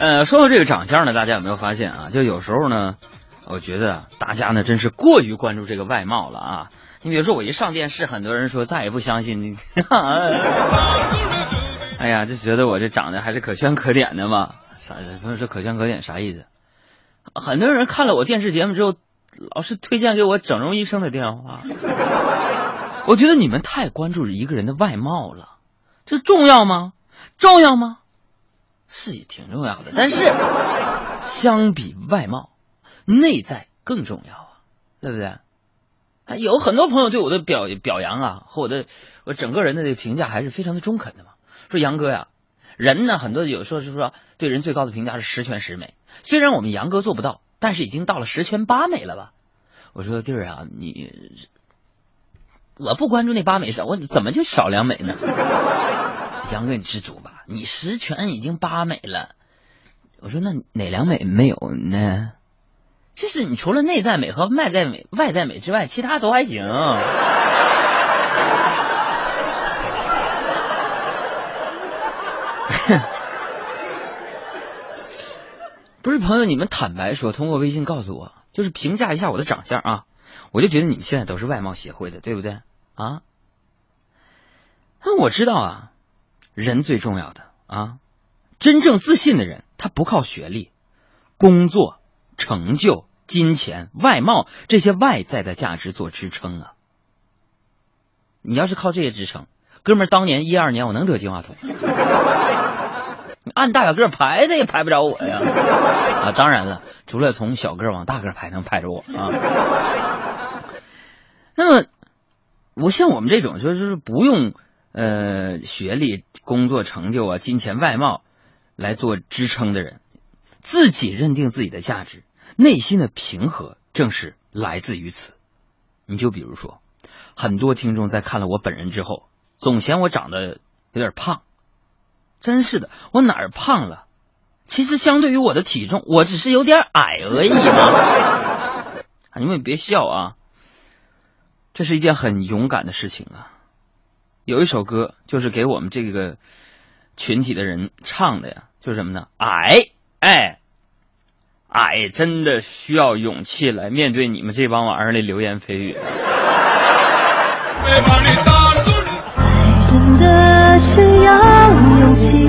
呃，说到这个长相呢，大家有没有发现啊？就有时候呢，我觉得大家呢真是过于关注这个外貌了啊。你比如说，我一上电视，很多人说再也不相信你。哎呀，就觉得我这长得还是可圈可点的嘛。啥？朋友说可圈可点啥意思？很多人看了我电视节目之后，老是推荐给我整容医生的电话。我觉得你们太关注一个人的外貌了，这重要吗？重要吗？是挺重要的，但是相比外貌，内在更重要啊，对不对？有很多朋友对我的表表扬啊，和我的我整个人的这个评价还是非常的中肯的嘛。说杨哥呀，人呢很多有时候是说对人最高的评价是十全十美，虽然我们杨哥做不到，但是已经到了十全八美了吧？我说弟儿啊，你我不关注那八美少，我怎么就少两美呢？杨哥，你知足吧，你十全已经八美了。我说那哪两美没有呢？就是你除了内在美和外在美、外在美之外，其他都还行。不是朋友，你们坦白说，通过微信告诉我，就是评价一下我的长相啊，我就觉得你们现在都是外貌协会的，对不对啊？那我知道啊。人最重要的啊，真正自信的人，他不靠学历、工作、成就、金钱、外貌这些外在的价值做支撑啊。你要是靠这些支撑，哥们儿，当年一二年我能得金话筒？按大小个排的也排不着我呀！啊，当然了，除了从小个往大个排能排着我啊。那么，我像我们这种就是不用。呃，学历、工作成就啊，金钱、外貌来做支撑的人，自己认定自己的价值，内心的平和正是来自于此。你就比如说，很多听众在看了我本人之后，总嫌我长得有点胖，真是的，我哪儿胖了？其实相对于我的体重，我只是有点矮而已嘛。你们别笑啊，这是一件很勇敢的事情啊。有一首歌，就是给我们这个群体的人唱的呀，就是什么呢？矮，哎，矮，真的需要勇气来面对你们这帮玩意儿的流言蜚语。真的需要勇气